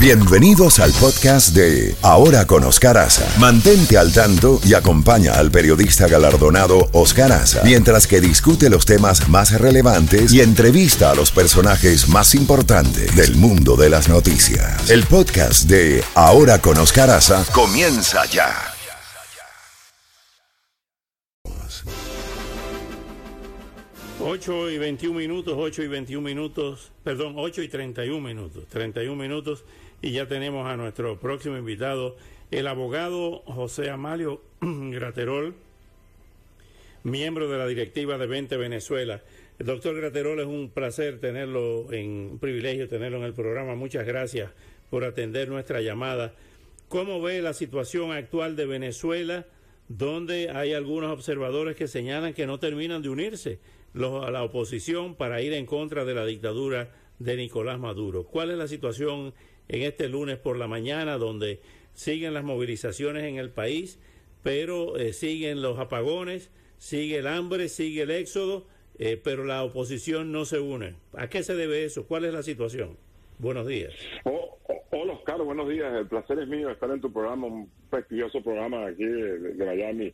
Bienvenidos al podcast de Ahora con Oscar Aza. Mantente al tanto y acompaña al periodista galardonado Oscar Aza mientras que discute los temas más relevantes y entrevista a los personajes más importantes del mundo de las noticias. El podcast de Ahora con Oscar Aza comienza ya. Ocho y 21 minutos, 8 y 21 minutos, perdón, 8 y 31 minutos, 31 minutos y ya tenemos a nuestro próximo invitado, el abogado José Amalio Graterol, miembro de la directiva de 20 Venezuela. El doctor Graterol, es un placer tenerlo, en, un privilegio tenerlo en el programa. Muchas gracias por atender nuestra llamada. ¿Cómo ve la situación actual de Venezuela, donde hay algunos observadores que señalan que no terminan de unirse a la oposición para ir en contra de la dictadura de Nicolás Maduro? ¿Cuál es la situación en este lunes por la mañana, donde siguen las movilizaciones en el país, pero eh, siguen los apagones, sigue el hambre, sigue el éxodo, eh, pero la oposición no se une. ¿A qué se debe eso? ¿Cuál es la situación? Buenos días. Oh, oh, hola Oscar, buenos días. El placer es mío estar en tu programa, un prestigioso programa aquí de, Miami.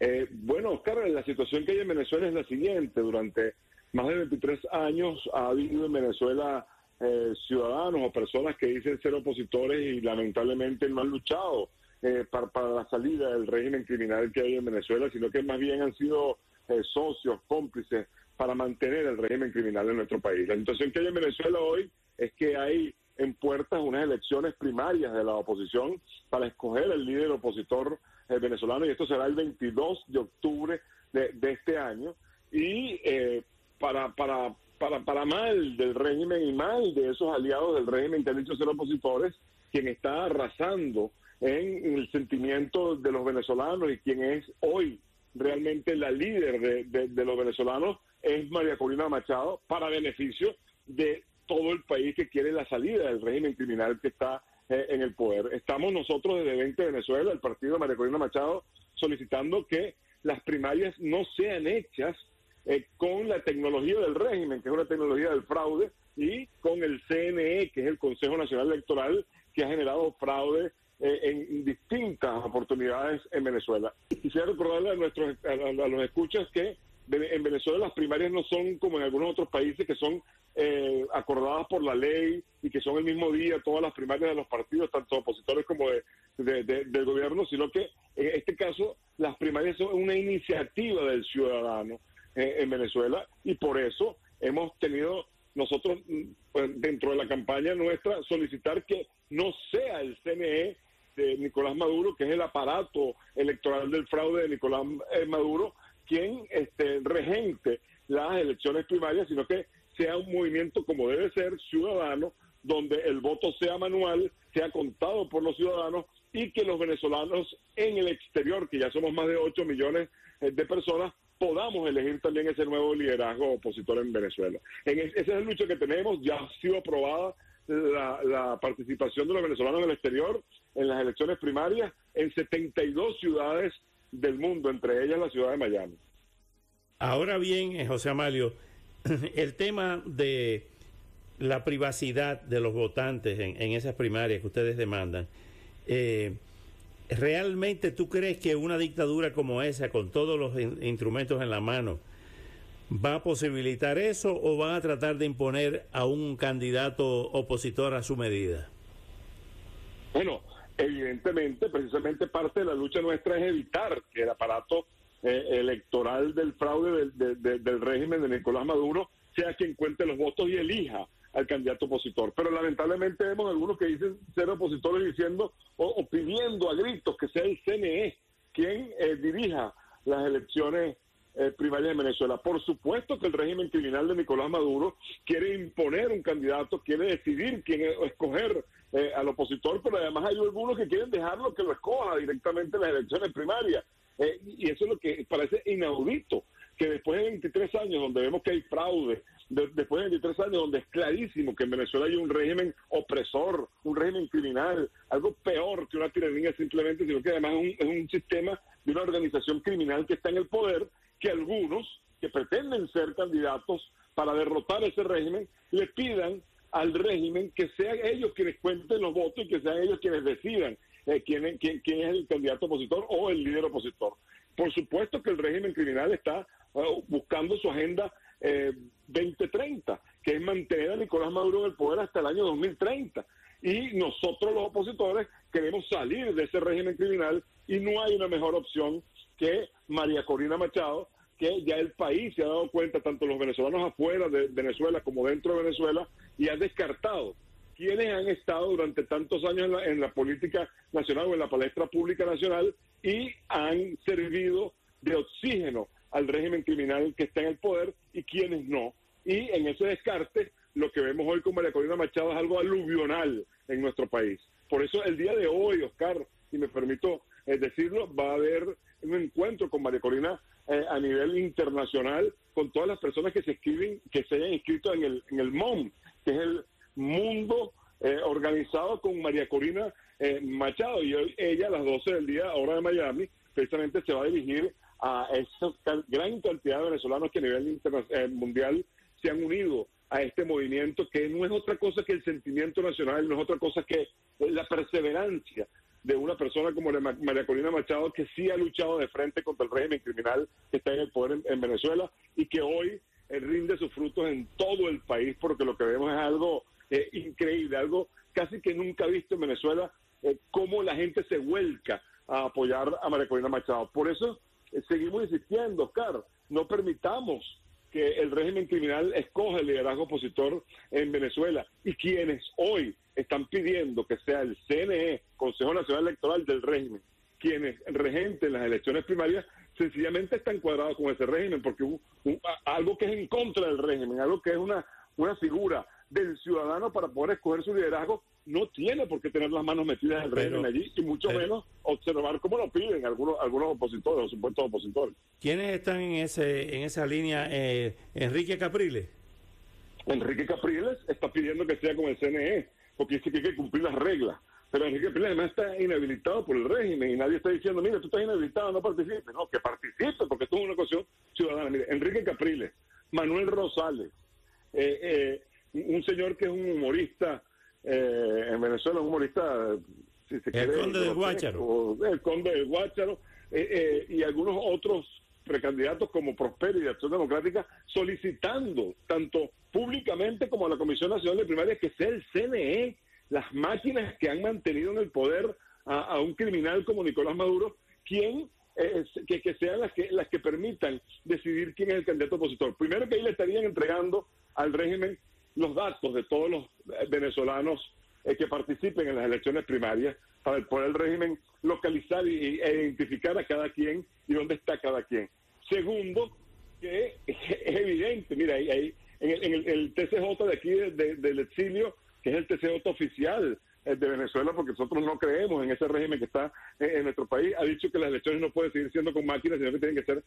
Eh, bueno, Oscar, la situación que hay en Venezuela es la siguiente. Durante más de 23 años ha habido en Venezuela eh, ciudadanos o personas que dicen ser opositores y lamentablemente no han luchado eh, para, la salida del régimen criminal que hay en Venezuela, sino que más bien han sido eh, socios, cómplices para mantener el régimen criminal en nuestro país. La situación que hay en Venezuela hoy es que hay en puertas unas elecciones primarias de la oposición para escoger el líder opositor venezolano y esto será el 22 de octubre de, de este año y para, para para, para mal del régimen y mal de esos aliados del régimen que han dicho ser opositores, quien está arrasando en el sentimiento de los venezolanos y quien es hoy realmente la líder de, los venezolanos es María Corina Machado para beneficio de todo el país que quiere la salida del régimen criminal que está eh, en el poder. Estamos nosotros desde 20 Venezuela, el partido de María Corina Machado, solicitando que las primarias no sean hechas eh, con la tecnología del régimen, que es una tecnología del fraude, y con el CNE, que es el Consejo Nacional Electoral, que ha generado fraude eh, en distintas oportunidades en Venezuela. Quisiera recordarle a, nuestros, a, los escuchas que en Venezuela las primarias no son como en algunos otros países que son eh, acordadas por la ley y que son el mismo día todas las primarias de los partidos, tanto opositores como de, del gobierno, sino que en este caso las primarias son una iniciativa del ciudadano eh, en Venezuela y por eso hemos tenido nosotros mm, pues, dentro de la campaña nuestra solicitar que no sea el CNE de Nicolás Maduro, que es el aparato electoral del fraude de Nicolás eh, Maduro, quien este, regente las elecciones primarias, sino que sea un movimiento como debe ser, ciudadano, donde el voto sea manual, sea contado por los ciudadanos y que los venezolanos en el exterior, que ya somos más de 8 millones eh, de personas, podamos elegir también ese nuevo liderazgo opositor en Venezuela. En esa es la lucha que tenemos, ya ha sido aprobada la, participación de los venezolanos en el exterior en las elecciones primarias en 72 ciudades del mundo, entre ellas la ciudad de Miami. Ahora bien, eh, José Amalio, el tema de la privacidad de los votantes en, en esas primarias que ustedes demandan, eh, ¿realmente tú crees que una dictadura como esa, con todos los instrumentos en la mano, va a posibilitar eso o van a tratar de imponer a un candidato opositor a su medida? Bueno, evidentemente, precisamente parte de la lucha nuestra es evitar que el aparato eh, electoral del fraude del régimen de Nicolás Maduro sea quien cuente los votos y elija al candidato opositor. Pero lamentablemente vemos algunos que dicen ser opositores diciendo o, pidiendo a gritos que sea el CNE quien eh, dirija las elecciones eh, primarias de Venezuela. Por supuesto que el régimen criminal de Nicolás Maduro quiere imponer un candidato, quiere decidir quién escoger eh, al opositor, pero además hay algunos que quieren dejarlo que lo escoja directamente en las elecciones primarias. y eso es lo que parece inaudito, que después de 23 años donde vemos que hay fraude, después de 23 años, donde es clarísimo que en Venezuela hay un régimen opresor, un régimen criminal, algo peor que una tiranía simplemente, sino que además es un, sistema de una organización criminal que está en el poder, que algunos que pretenden ser candidatos para derrotar ese régimen le pidan al régimen que sean ellos quienes cuenten los votos y que sean ellos quienes decidan eh, quién, quién, quién, es el candidato opositor o el líder opositor. Por supuesto que el régimen criminal está uh, buscando su agenda eh, 2030, que es mantener a Nicolás Maduro en el poder hasta el año 2030. Y nosotros los opositores queremos salir de ese régimen criminal y no hay una mejor opción que María Corina Machado, que ya el país se ha dado cuenta, tanto los venezolanos afuera de Venezuela como dentro de Venezuela, y ha descartado quienes han estado durante tantos años en la, en la, política nacional o en la palestra pública nacional y han servido de oxígeno al régimen criminal que está en el poder y quienes no. Y en ese descarte, lo que vemos hoy con María Corina Machado es algo aluvional en nuestro país. Por eso el día de hoy, Oscar, y me permito eh, decirlo, va a haber un encuentro con María Corina eh, a nivel internacional con todas las personas que se escriben, que se hayan inscrito en el, en el MOM, que es el Mundo eh, organizado con María Corina eh, Machado. Y hoy ella a las 12 del día, hora de Miami, precisamente se va a dirigir a esa gran cantidad de venezolanos que a nivel eh, mundial se han unido a este movimiento que no es otra cosa que el sentimiento nacional, no es otra cosa que la perseverancia de una persona como María Corina Machado que sí ha luchado de frente contra el régimen criminal que está en el poder en, Venezuela y que hoy eh, rinde sus frutos en todo el país porque lo que vemos es algo eh, increíble, algo casi que nunca visto en Venezuela, eh, cómo la gente se vuelca a apoyar a María Corina Machado. Por eso seguimos insistiendo, Oscar, no permitamos que el régimen criminal escoja el liderazgo opositor en Venezuela. Y quienes hoy están pidiendo que sea el CNE, Consejo Nacional Electoral del régimen, quienes regenten las elecciones primarias, sencillamente están cuadrados con ese régimen, porque algo que es en contra del régimen, algo que es una, una figura del ciudadano para poder escoger su liderazgo, no tiene por qué tener las manos metidas en el régimen allí y mucho menos observar cómo lo piden algunos algunos opositores, los supuestos opositores. ¿Quiénes están en ese en esa línea? Eh, Enrique Capriles. Enrique Capriles está pidiendo que sea con el CNE, porque dice que hay que cumplir las reglas. Pero Enrique Capriles además está inhabilitado por el régimen y nadie está diciendo, mira, tú estás inhabilitado, no participes. No, que participe, porque esto es una cuestión ciudadana. Mire, Enrique Capriles, Manuel Rosales, eh, eh, un señor que es un humorista eh, en Venezuela, un humorista, si se el Conde del Guácharo. El Conde del Guácharo eh, eh, y algunos otros precandidatos como Prospero y de Acción Democrática solicitando tanto públicamente como a la Comisión Nacional de Primarias que sea el CNE, las máquinas que han mantenido en el poder a, a un criminal como Nicolás Maduro, quien eh, que, que, sean las que las que permitan decidir quién es el candidato opositor. Primero que ahí le estarían entregando al régimen los datos de todos los eh, venezolanos eh, que participen en las elecciones primarias para poder el régimen localizar y, e identificar a cada quien y dónde está cada quien. Segundo, que es evidente, mira, ahí, en, el, el, TCJ de aquí del exilio, que es el TCJ oficial eh, de Venezuela, porque nosotros no creemos en ese régimen que está en, nuestro país, ha dicho que las elecciones no pueden seguir siendo con máquinas, sino que tienen que ser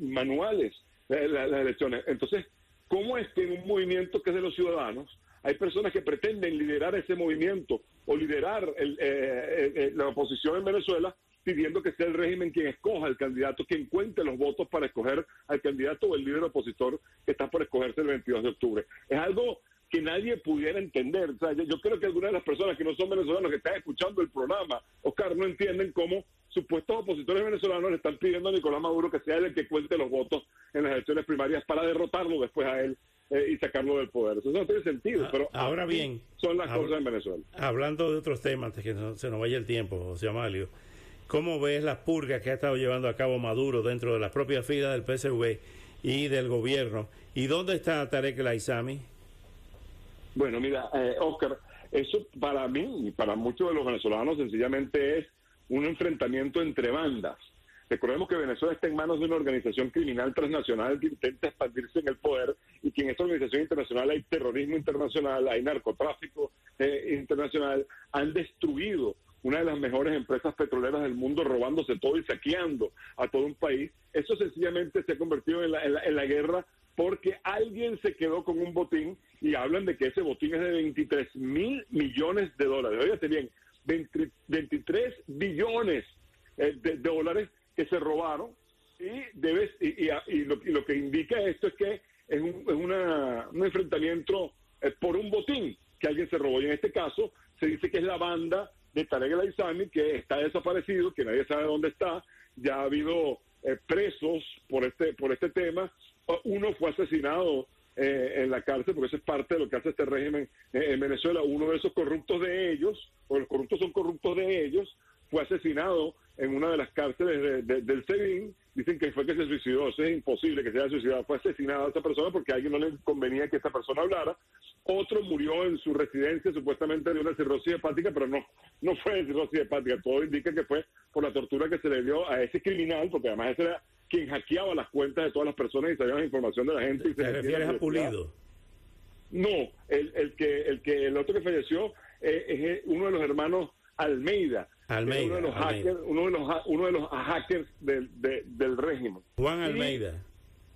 manuales las elecciones. Entonces, ¿Cómo es que en un movimiento que es de los ciudadanos hay personas que pretenden liderar ese movimiento o liderar el, eh, eh, eh, la oposición en Venezuela pidiendo que sea el régimen quien escoja el candidato, quien cuente los votos para escoger al candidato o el líder opositor que está por escogerse el 22 de octubre? Es algo que nadie pudiera entender. O sea, yo creo que algunas de las personas que no son venezolanos que están escuchando el programa, Oscar, no entienden cómo supuestos opositores venezolanos le están pidiendo a Nicolás Maduro que sea el que cuente los votos en las elecciones primarias para derrotarlo después a él eh, y sacarlo del poder. Eso no tiene sentido, ah, pero ahora bien, son las cosas en Venezuela. Hablando de otros temas, que no, se nos vaya el tiempo, José Amalio, ¿cómo ves las purgas que ha estado llevando a cabo Maduro dentro de las propias filas del PSV y del gobierno? ¿Y dónde está Tarek Laizami? Bueno, mira, eh, Oscar, eso para mí y para muchos de los venezolanos sencillamente es un enfrentamiento entre bandas. Recordemos que Venezuela está en manos de una organización criminal transnacional que intenta expandirse en el poder y que en esta organización internacional hay terrorismo internacional, hay narcotráfico eh, internacional, han destruido una de las mejores empresas petroleras del mundo robándose todo y saqueando a todo un país. Eso sencillamente se ha convertido en la, en la guerra porque alguien se quedó con un botín y hablan de que ese botín es de 23 mil millones de dólares. Oígate bien, 23 billones eh, de, dólares que se robaron y, debes, y, y, lo, que indica esto es que es un, una, un enfrentamiento eh, por un botín robó. Y en este caso se dice que es la banda de Tarek El Aizami que está desaparecido, que nadie sabe dónde está. Ya ha habido eh, presos por este, por este tema. Uno fue asesinado eh, en la cárcel, porque eso es parte de lo que hace este régimen en Venezuela. Uno de esos corruptos de ellos, o los corruptos son corruptos de ellos, fue asesinado en una de las cárceles del SEBIN. Dicen que fue que se suicidó. Eso es imposible que se haya suicidado. Fue asesinado a esa persona porque a alguien no le convenía que esta persona hablara. Otro murió en su residencia supuestamente de una cirrosis hepática, pero no, no fue de cirrosis hepática. Todo indica que fue por la tortura que se le dio a ese criminal, porque además ese era quien hackeaba las cuentas de todas las personas y sabía la información de la gente. Y ¿Te refieres a Pulido? No, el, el, que, el, que, el otro que falleció eh, es uno de los hermanos Almeida Almeida, uno de los hackers, uno de los, uno de los hackers del, del régimen. Juan Almeida.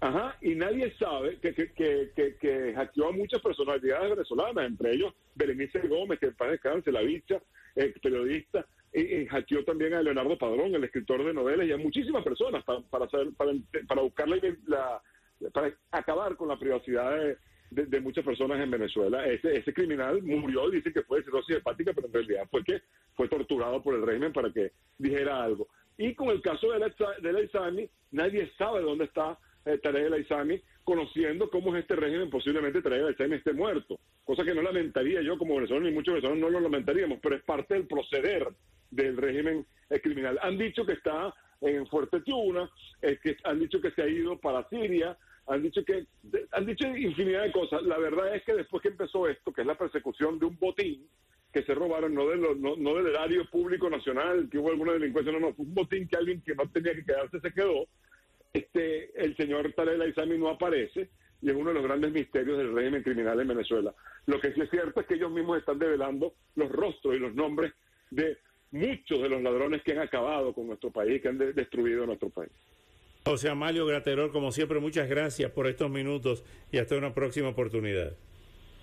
ajá, y nadie sabe que, que, que, que, hackeó a muchas personalidades venezolanas, entre ellos Berenice Gómez, que paz descanse, la bicha, el periodista, y, hackeó también a Leonardo Padrón, el escritor de novelas, y a muchísimas personas para, para, para, para buscar la, para acabar con la privacidad de de, muchas personas en Venezuela. Ese, ese criminal murió, dice que fue cirrosis hepática, pero en realidad fue que fue torturado por el régimen para que dijera algo. Y con el caso de la, de nadie sabe dónde está eh, Tarek el conociendo cómo es este régimen, posiblemente Tarek el esté muerto. Cosa que no lamentaría yo como venezolano, ni muchos venezolanos no lo lamentaríamos, pero es parte del proceder del régimen criminal. Han dicho que está en Fuerte Tiuna, eh, que han dicho que se ha ido para Siria, han dicho que han dicho infinidad de cosas. La verdad es que después que empezó esto, que es la persecución de un botín que se robaron, no, de no, no, del erario público nacional, que hubo alguna delincuencia, no, no, fue un botín que alguien que no tenía que quedarse se quedó. Este, el señor Tarela Isami no aparece y es uno de los grandes misterios del régimen criminal en Venezuela. Lo que sí es cierto es que ellos mismos están develando los rostros y los nombres de muchos de los ladrones que han acabado con nuestro país, que han destruido nuestro país. José Amalio Graterol, como siempre, muchas gracias por estos minutos y hasta una próxima oportunidad.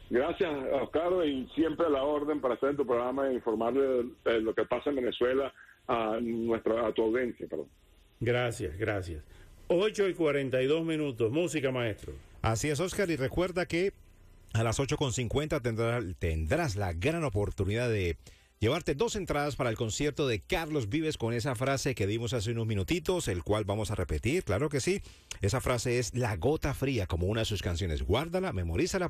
Gracias, Oscar, y siempre a la orden para estar en tu programa e informarle de, lo que pasa en Venezuela a, nuestra, a tu audiencia. Perdón. Gracias, gracias. 8 y 42 minutos. Música, maestro. Así es, Oscar, y recuerda que a las 8.50 tendrás, tendrás la gran oportunidad de llevarte dos entradas para el concierto de Carlos Vives con esa frase que dimos hace unos minutitos, el cual vamos a repetir, claro que sí. Esa frase es La gota fría, como una de sus canciones. Guárdala, memorízala. Por